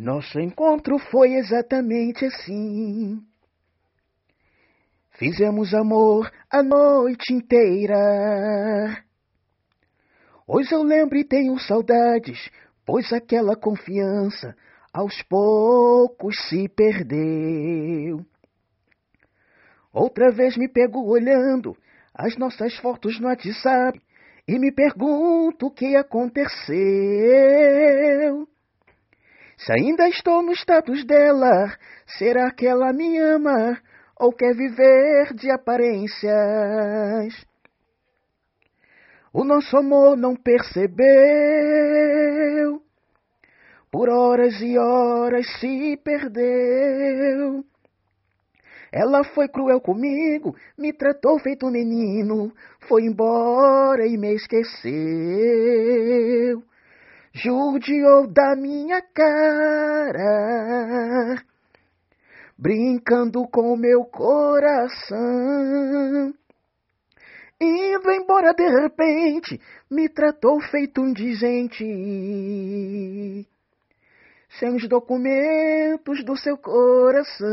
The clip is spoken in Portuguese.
Nosso encontro foi exatamente assim. Fizemos amor a noite inteira. Hoje eu lembro e tenho saudades, pois aquela confiança aos poucos se perdeu. Outra vez me pego olhando as nossas fotos no WhatsApp e me pergunto o que aconteceu. Se ainda estou no status dela, será que ela me ama ou quer viver de aparências? O nosso amor não percebeu, por horas e horas se perdeu. Ela foi cruel comigo, me tratou feito um menino, foi embora e me esqueceu judiou da minha cara, brincando com meu coração. Indo embora de repente, me tratou feito indigente. Sem os documentos do seu coração.